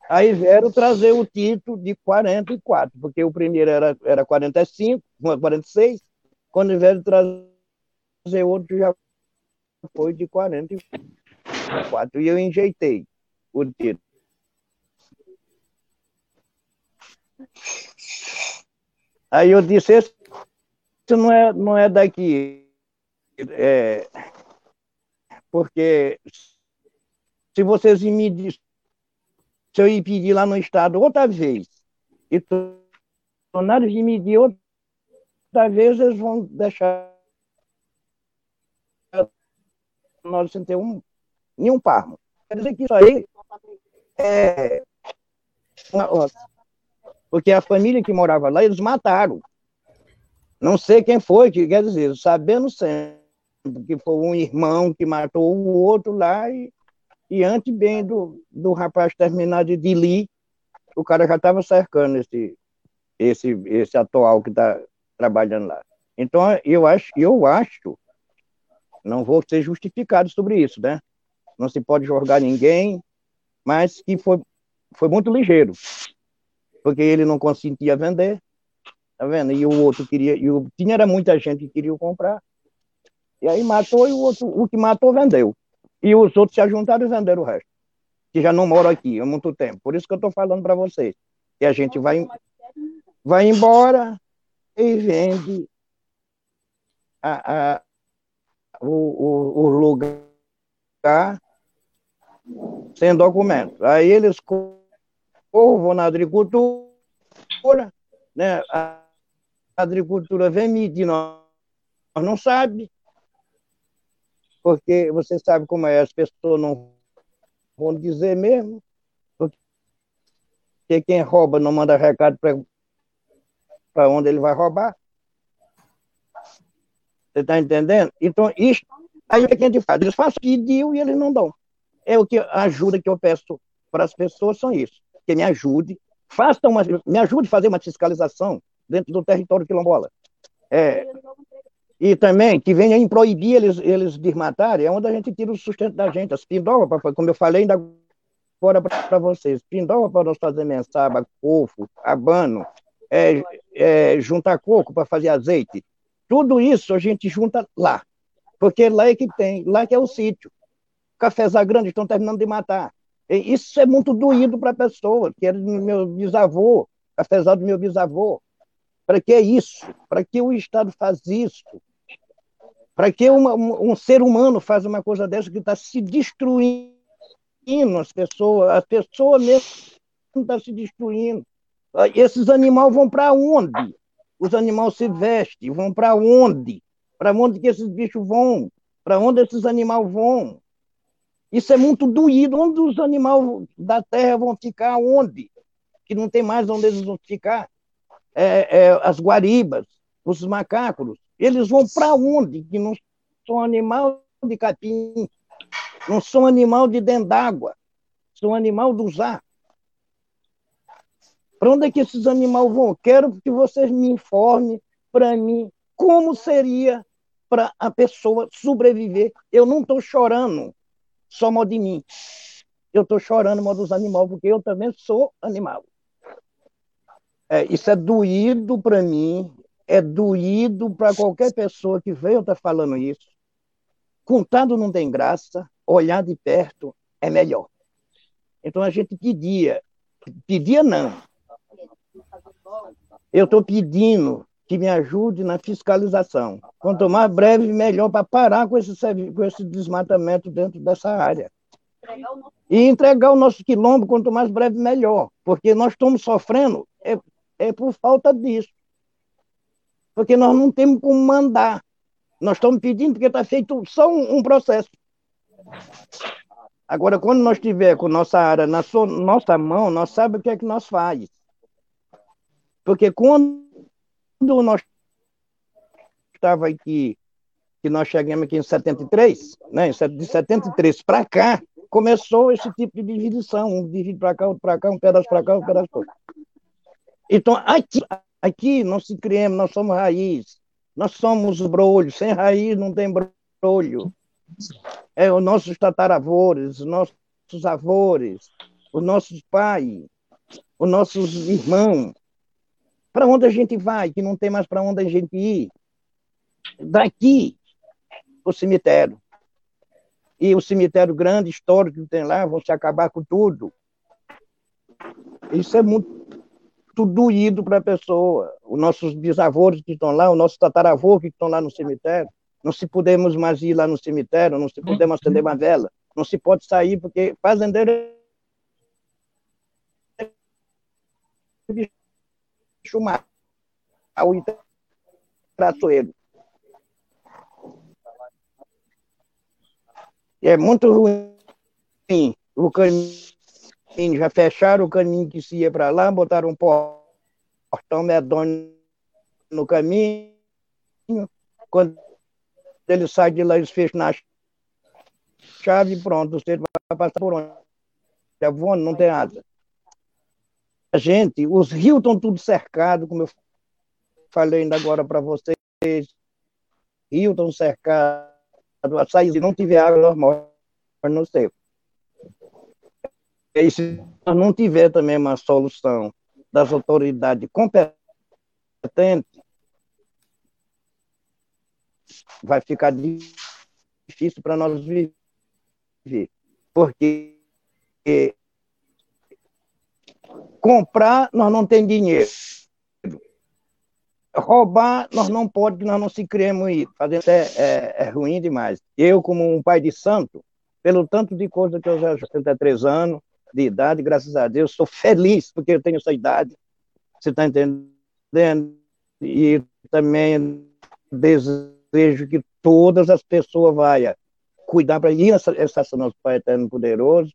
Aí vieram trazer o título de 44, porque o primeiro era, era 45, 46, quando vieram trazer outro já foi de 44. 4 e eu enjeitei o tiro. Aí eu disse, isso não é, não é daqui. É, porque se vocês me disserem, se eu impedir lá no estado outra vez, e tornar de medir outra vez, eles vão deixar 901 em um parmo. Quer dizer que isso aí é. Porque a família que morava lá, eles mataram. Não sei quem foi, que, quer dizer, sabendo sempre que foi um irmão que matou o outro lá e, e antes bem do, do rapaz terminar de dilir, o cara já estava cercando esse, esse, esse atual que está trabalhando lá. Então, eu acho, eu acho, não vou ser justificado sobre isso, né? Não se pode jogar ninguém, mas que foi, foi muito ligeiro, porque ele não consentia vender, Tá vendo? E o outro queria. E o, tinha era muita gente que queria comprar. E aí matou e o outro, o que matou, vendeu. E os outros se ajuntaram e venderam o resto. Que já não moram aqui há muito tempo. Por isso que eu estou falando para vocês. Que a gente vai, vai embora e vende a, a, o, o, o lugar sem documento. Aí eles vão na agricultura, né? A agricultura vem medir, nós não sabe, porque você sabe como é, as pessoas não vão dizer mesmo, porque quem rouba não manda recado para onde ele vai roubar. Você está entendendo? Então, isso, aí o que a gente faz? Eles fazem pedido e eles não dão. É o que a ajuda que eu peço para as pessoas são isso. Que me ajude, faça uma, me ajude a fazer uma fiscalização dentro do território quilombola. É, e também que venha em proibir eles, eles desmatarem, é onde a gente tira o sustento da gente. As pindovas, como eu falei ainda agora para vocês, pindova para nós fazer mensaba, cofo, abano, é, é, juntar coco para fazer azeite. Tudo isso a gente junta lá, porque lá é que tem, lá que é o sítio. Cafezar grande estão terminando de matar. Isso é muito doído para a pessoa, que era do meu bisavô, cafezal do meu bisavô. Para que isso? Para que o Estado faz isso? Para que uma, um, um, ser humano faz uma coisa dessa que está se destruindo as pessoas, a pessoa mesmo está se destruindo. Esses animais vão para onde? Os animais se vestem, vão para onde? Para onde que esses bichos vão? Para onde esses animais vão? Isso é muito doído. Onde os animais da terra vão ficar? Onde? Que não tem mais onde eles vão ficar. É, é, as guaribas, os macacos, eles vão para onde? Que não são animal de capim, não são animal de dentro d'água, são animal do ar. Para onde é que esses animais vão? Quero que vocês me informem para mim como seria para a pessoa sobreviver. Eu não estou chorando só mal de mim. Eu estou chorando mal dos animais, porque eu também sou animal. É, isso é doído para mim, é doído para qualquer pessoa que veio estar tá falando isso. Contado não tem graça, olhar de perto é melhor. Então a gente pedia, pedia não, eu estou pedindo que me ajude na fiscalização. Quanto mais breve, melhor para parar com esse, com esse desmatamento dentro dessa área. E entregar o nosso quilombo, quanto mais breve, melhor. Porque nós estamos sofrendo é, é por falta disso. Porque nós não temos como mandar. Nós estamos pedindo porque está feito só um, um, processo. Agora, quando nós tiver com nossa área na nossa mão, nós sabemos o que é que nós faz. Porque quando nós estava aqui, que nós chegamos aqui em 73, né, de 73 para cá, começou esse tipo de divisão, um divide para cá, outro para cá, um pedaço para cá, um pedaço para cá. Então, aqui, aqui nós se criamos, nós somos raiz, nós somos brolho, sem raiz não tem brolho. É os nossos tataravores, os nossos avós, os nossos pais, os nossos irmãos, para onde a gente vai, que não tem mais para onde a gente ir? Daqui, o cemitério. E o cemitério grande, histórico que tem lá, vão se acabar com tudo. Isso é muito doído para a pessoa. Os nossos bisavós que estão lá, os nossos tataravôs que estão lá no cemitério, não se podemos mais ir lá no cemitério, não se podemos acender uma vela, não se pode sair, porque fazendeiro é chumar ao tratoeiro. É muito ruim. O caminho, já fecharam o caminho que se ia para lá, botaram um portão medonho no caminho. Quando ele sai de lá, eles fecham na chave e pronto, você vai passar por onde? É voando, não tem asa a gente, os rios estão tudo cercados, como eu falei ainda agora para vocês, rios estão cercados, a se não tiver água, nós morremos no seco. E se não tiver também uma solução das autoridades competentes, vai ficar difícil para nós viver. Porque Comprar, nós não temos dinheiro. Roubar, nós não podemos, nós não se criamos ir. Fazer isso é, é, é ruim demais. Eu, como um pai de santo, pelo tanto de coisa que eu já 63 anos de idade, graças a Deus, sou feliz porque eu tenho essa idade. Você está entendendo? E também desejo que todas as pessoas vayam cuidar para ir essa nosso Pai Eterno Poderoso.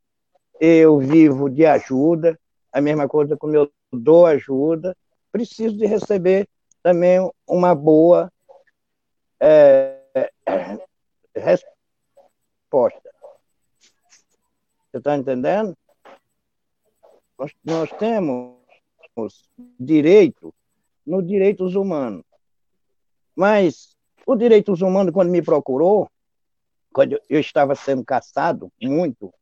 Eu vivo de ajuda, a mesma coisa como eu dou ajuda, preciso de receber também uma boa é, resposta. Você está entendendo? Nós, nós temos direito nos direitos humanos. Mas o direitos humanos, quando me procurou, quando eu estava sendo caçado muito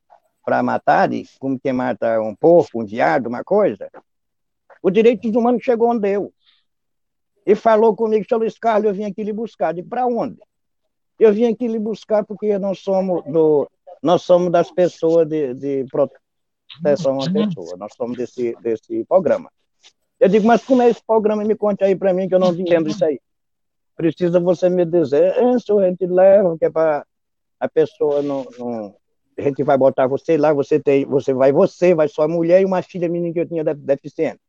para matar, como quem mata um porco, um viado, uma coisa, o direitos humanos chegou onde eu. E falou comigo, seu Luiz Carlos, eu vim aqui lhe buscar. De para onde? Eu vim aqui lhe buscar porque nós somos do, nós somos das pessoas de, de proteção à pessoa, nós somos desse, desse programa. Eu digo, mas como é esse programa? Me conte aí para mim que eu não entendo isso aí. Precisa você me dizer, é, senhor, a gente leva, que é para a pessoa não, não, A gente vai botar você lá, você tem, você vai você, vai sua mulher e uma filha menina que eu tinha deficiente.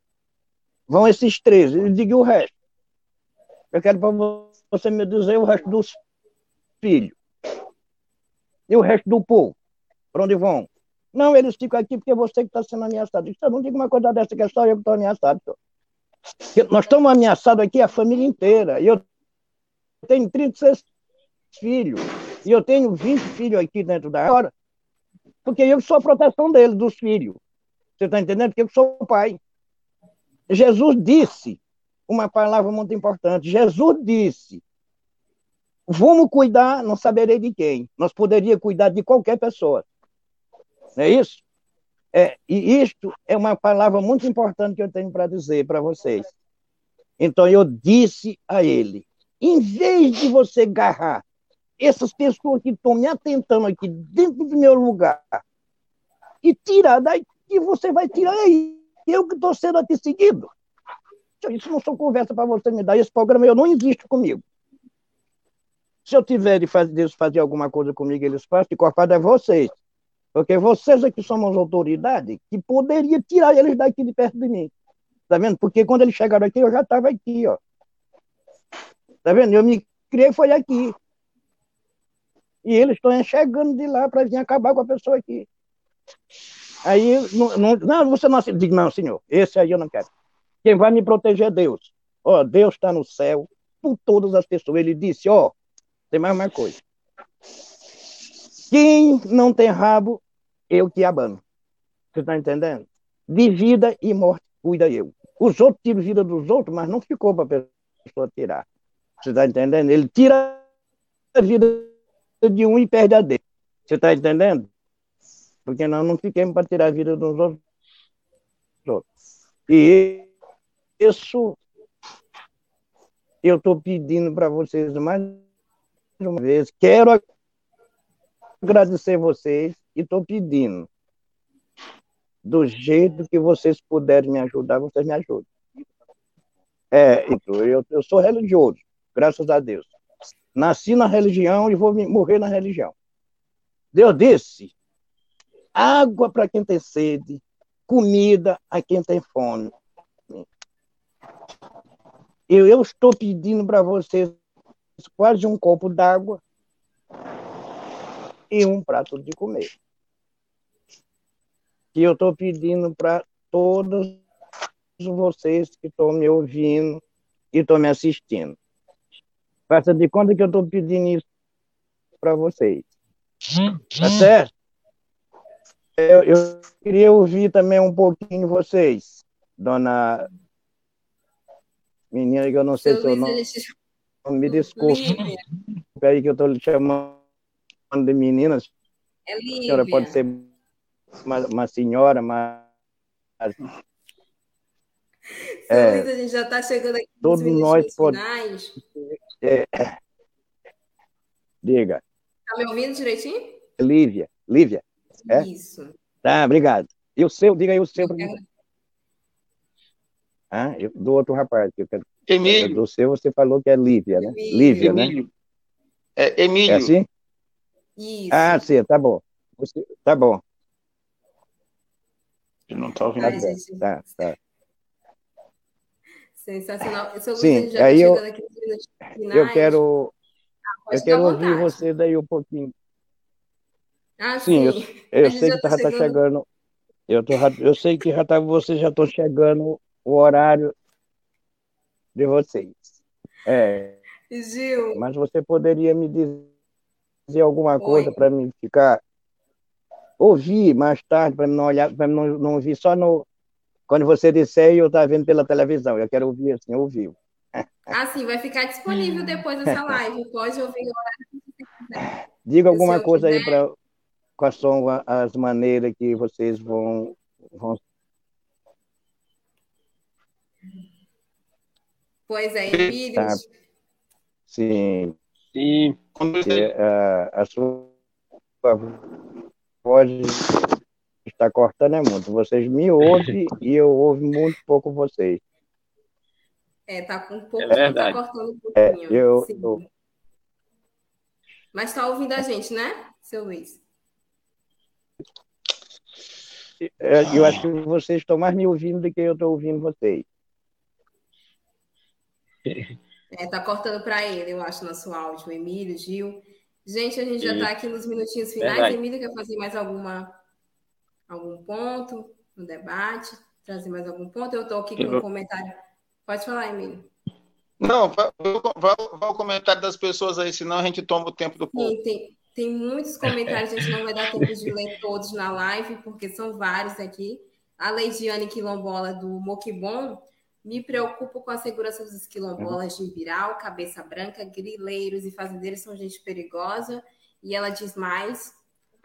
Vão esses três, e diga o resto. Eu quero para você me dizer o resto dos filhos. E o resto do povo? Para onde vão? Não, eles ficam aqui porque você que está sendo ameaçado. Eu não digo uma coisa dessa que é só eu que estou ameaçado. Nós estamos ameaçados aqui, a família inteira. Eu tenho 36 filhos. E eu tenho 20 filhos aqui dentro da hora. Porque eu sou a proteção deles, dos filhos. Você está entendendo? Porque eu sou o pai. Jesus disse uma palavra muito importante. Jesus disse: Vamos cuidar, não saberei de quem. Nós poderíamos cuidar de qualquer pessoa. Não é isso? É, e isto é uma palavra muito importante que eu tenho para dizer para vocês. Então eu disse a ele: em vez de você agarrar essas pessoas que estão me atentando aqui dentro do meu lugar e tirar daí, que você vai tirar aí. Eu que estou sendo aqui seguido. Isso não são conversa para você me dar. Esse programa eu não existe comigo. Se eu tiver de fazer, fazer alguma coisa comigo, eles fazem, de cortar é vocês. Porque vocês aqui somos autoridade que poderia tirar eles daqui de perto de mim. Tá vendo? Porque quando eles chegaram aqui, eu já estava aqui, ó. Tá vendo? Eu me criei foi aqui. E eles estão chegando de lá para vir acabar com a pessoa aqui. Aí, não, não, não você não diz, não, senhor, esse aí eu não quero. Quem vai me proteger é Deus. Ó, Deus está no céu por todas as pessoas. Ele disse, ó, tem mais uma coisa. Quem não tem rabo, eu que abano. Você está entendendo? De vida e morte, cuida eu. Os outros tiram vida dos outros, mas não ficou para a pessoa tirar. Você está entendendo? Ele tira a vida de um e perde a dele. Você está entendendo? Porque nós não fiquemos para tirar a vida dos outros. E isso eu estou pedindo para vocês mais uma vez. Quero agradecer vocês e estou pedindo. Do jeito que vocês puderem me ajudar, vocês me ajudem. É, eu, eu sou religioso, graças a Deus. Nasci na religião e vou morrer na religião. Deus disse: água para quem tem sede, comida a quem tem fome. Eu, eu estou pedindo para vocês quase um copo d'água e um prato de comer. Que eu estou pedindo para todos vocês que estão me ouvindo e estão me assistindo. Faça de conta que eu estou pedindo isso para vocês. Tá certo? Eu, eu, queria ouvir também um pouquinho vocês, dona menina, que eu não sei seu, seu nome. Me desculpe. Aí que eu estou lhe chamando de meninas. É a senhora pode ser uma, uma senhora, mas. É, a gente já está chegando aqui todos nós podemos. É, diga. Está me ouvindo direitinho? Lívia. Lívia. É? Isso. Tá, obrigado. E o seu, diga aí o seu. Ah, eu, do outro rapaz. Que eu quero, Emílio. Do seu você falou que é Lívia, né? Emílio. Lívia, Emílio. né? É, Emílio. É assim? Isso. Ah, sim, tá bom. Você... Tá bom. Não está ouvindo. Tá, tá, tá. Sensacional. Seu Sim, já aí tá eu, nos eu quero, ah, eu quero ouvir você daí um pouquinho. Ah, sim, sim. eu, eu sei que tá já está chegando. Eu, tô, eu sei que já tá, vocês já estão chegando o horário de vocês. É, Gil. mas você poderia me dizer alguma coisa para mim ficar ouvir mais tarde para não olhar, para não, não ouvir só no quando você disser eu estar vendo pela televisão. Eu quero ouvir assim, ouvir. Ah, sim, vai ficar disponível depois dessa live. Pode ouvir o horário que você quiser. Diga alguma coisa aí para quais são as maneiras que vocês vão, vão... Pois é, Emílio. Tá. Sim. Sim. a, a sua voz está cortando é muito. Vocês me ouvem e eu ouvo muito pouco vocês. É, tá com um pouco, é tá cortando um é, pouquinho. É, eu, eu... Mas está ouvindo a gente, né, seu Luiz? É, eu acho que vocês estão mais me ouvindo do que eu estou ouvindo vocês. É, tá cortando para ele, eu acho, nosso áudio. Emílio, Gil. Gente, a gente já está aqui nos minutinhos finais. Verdade. Emílio, quer fazer mais alguma, algum ponto no debate? Trazer mais algum ponto? Eu estou aqui com um comentário. Pode falar, Emílio. Não, vai, vai, vai, o comentário das pessoas aí, senão a gente toma o tempo do povo. Sim, tem, tem muitos comentários, a gente não vai dar tempo de ler todos na live, porque são vários aqui. A Leidiane Quilombola, do Moquibon, me preocupo com a segurança dos quilombolas de Ibiral, Cabeça Branca, grileiros e fazendeiros são gente perigosa. E ela diz mais,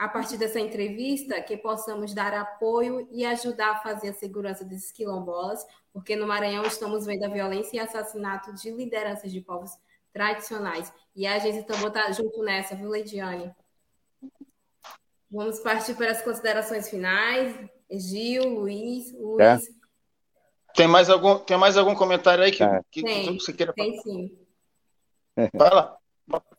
a partir dessa entrevista, que possamos dar apoio e ajudar a fazer a segurança desses quilombolas, porque no Maranhão estamos vendo a violência e assassinato de lideranças de povos tradicionais. E a gente também está junto nessa, viu, Leidiane? Vamos partir para as considerações finais. Gil, Luiz, Luiz. É. Tem mais algum, tem mais algum comentário aí que, é. que, tem, que você queira falar? Tem sim. Vai lá.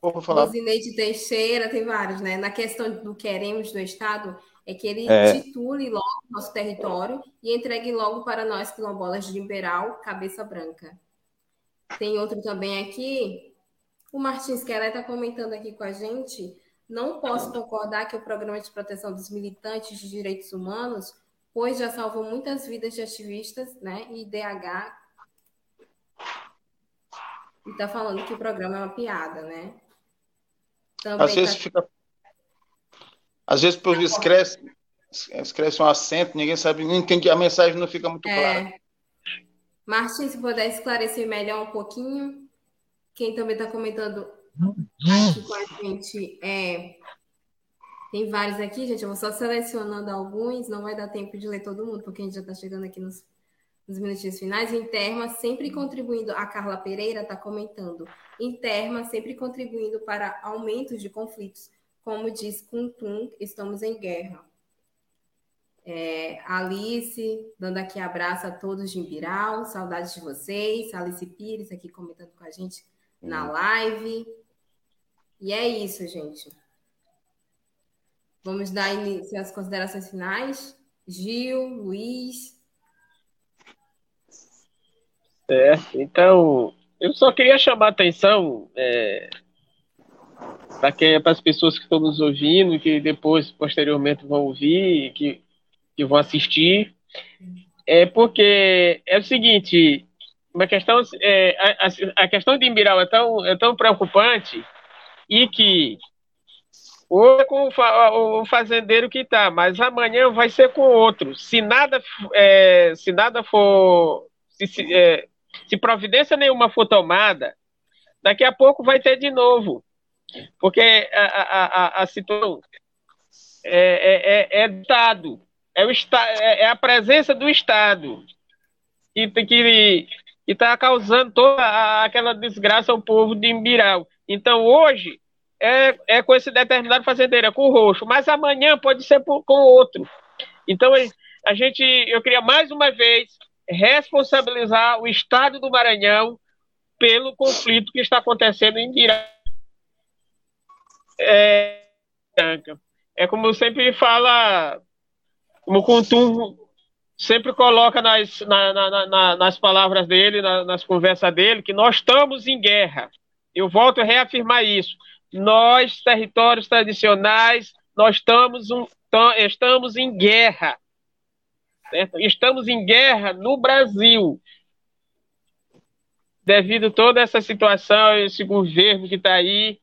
Vou falar. Rosineide Teixeira, tem vários, né? Na questão do queremos do Estado, é que ele é. titule logo nosso território e entregue logo para nós quilombolas de Imperal, Cabeça Branca. Tem outro também aqui, o Martins Queré está comentando aqui com a gente. Não posso concordar que o Programa de Proteção dos Militantes de Direitos Humanos, pois já salvou muitas vidas de ativistas, né? E DH. E está falando que o programa é uma piada, né? Também Às vezes tá... fica. Às vezes, por escreve, escreve um acento, ninguém sabe, não entende, a mensagem não fica muito é. clara. Se puder esclarecer melhor um pouquinho. Quem também está comentando aqui com a gente é. Tem vários aqui, gente. Eu vou só selecionando alguns, não vai dar tempo de ler todo mundo, porque a gente já está chegando aqui nos, nos minutinhos finais. Interma sempre contribuindo, a Carla Pereira está comentando. Interma sempre contribuindo para aumentos de conflitos. Como diz Kuntum, estamos em guerra. É, Alice, dando aqui abraço a todos de Imbiral, saudades de vocês. Alice Pires aqui comentando com a gente na live. E é isso, gente. Vamos dar início às considerações finais. Gil, Luiz. Certo. Então, eu só queria chamar a atenção é, para as pessoas que estão nos ouvindo, que depois, posteriormente, vão ouvir, que que vão assistir, é porque é o seguinte, uma questão, é, a, a, questão de Imbiral é tão, é tão preocupante e que hoje é com o fazendeiro que está, mas amanhã vai ser com outro. Se nada, é, se nada for, se, se, é, se providência nenhuma for tomada, daqui a pouco vai ter de novo, porque a, a, a, a situação é, é, é, é dado é, o, é, é a presença do Estado que que está causando toda aquela desgraça ao povo de Imbirau. Então, hoje, é, é com esse determinado fazendeiro, é com o roxo, mas amanhã pode ser por, com outro. Então, a gente, eu queria mais uma vez responsabilizar o Estado do Maranhão pelo conflito que está acontecendo em Imbirau. É, é como sempre fala, como o Kuntum sempre coloca nas, na, na, na, nas palavras dele, nas conversas dele, que nós estamos em guerra. Eu volto a reafirmar isso. Nós, territórios tradicionais, nós estamos, um, estamos em guerra. Certo? Estamos em guerra no Brasil. Devido a toda essa situação, esse governo que está aí,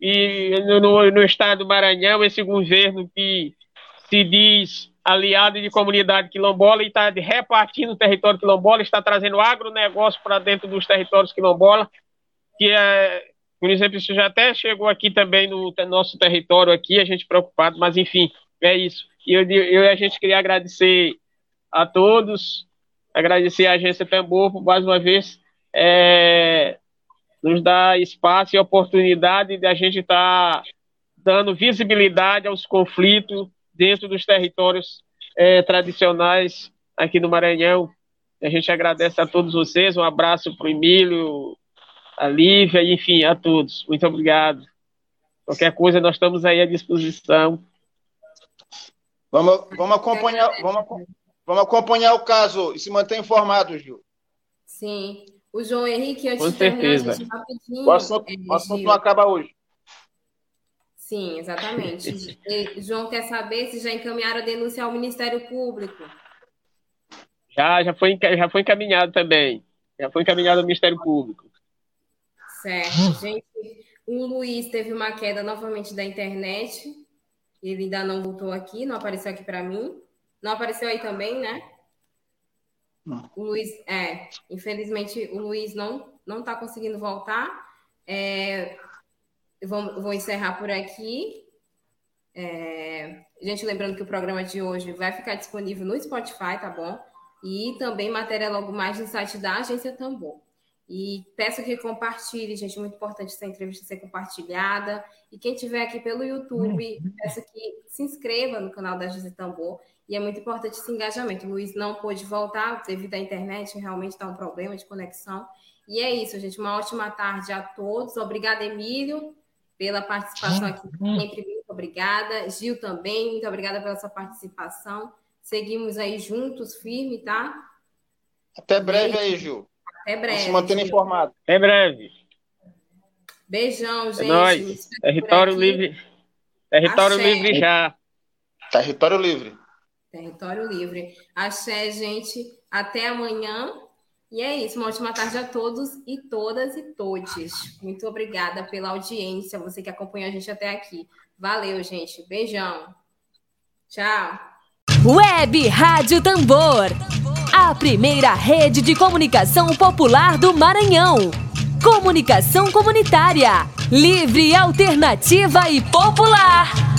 e no, no estado do Maranhão, esse governo que se diz aliado de comunidade quilombola e está repartindo o território quilombola, está trazendo agronegócio para dentro dos territórios quilombola, que é, por exemplo, isso já até chegou aqui também no nosso território aqui, a gente preocupado, mas enfim, é isso. E eu, eu a gente queria agradecer a todos, agradecer a agência por mais uma vez é, nos dar espaço e oportunidade de a gente estar tá dando visibilidade aos conflitos dentro dos territórios é, tradicionais aqui do Maranhão. A gente agradece a todos vocês, um abraço para o Emílio, a Lívia, enfim, a todos. Muito obrigado. Qualquer coisa, nós estamos aí à disposição. Vamos, vamos, acompanhar, vamos, vamos acompanhar o caso e se manter informado, Gil. Sim. O João Henrique, antes Com de terminar, certeza. gente, rapidinho. O assunto, é, o assunto não acaba hoje. Sim, exatamente. João quer saber se já encaminharam a denúncia ao Ministério Público. Já, já foi, já foi encaminhado também. Já foi encaminhado ao Ministério Público. Certo. Gente, o Luiz teve uma queda novamente da internet. Ele ainda não voltou aqui, não apareceu aqui para mim. Não apareceu aí também, né? Não. O Luiz, é, infelizmente o Luiz não não está conseguindo voltar. É, vou, vou encerrar por aqui. É, gente, lembrando que o programa de hoje vai ficar disponível no Spotify, tá bom? E também matéria logo mais no site da Agência Tambor. E peço que compartilhe, gente, muito importante essa entrevista ser compartilhada. E quem estiver aqui pelo YouTube, peço que se inscreva no canal da Agência Tambor. E é muito importante esse engajamento. O Luiz não pôde voltar devido à internet, realmente está um problema de conexão. E é isso, gente. Uma ótima tarde a todos. Obrigada, Emílio pela participação aqui. Sempre muito obrigada. Gil também, muito obrigada pela sua participação. Seguimos aí juntos, firme, tá? Até breve aí, Gil. Até breve. Se mantendo informado. Até breve. Beijão, é gente. É nóis. Território livre. Território Axé. livre já. Território livre. Território livre. Axé, gente. Até amanhã. E é isso, uma ótima tarde a todos e todas e todes. Muito obrigada pela audiência, você que acompanhou a gente até aqui. Valeu, gente. Beijão. Tchau. Web Rádio Tambor. A primeira rede de comunicação popular do Maranhão. Comunicação comunitária. Livre, alternativa e popular.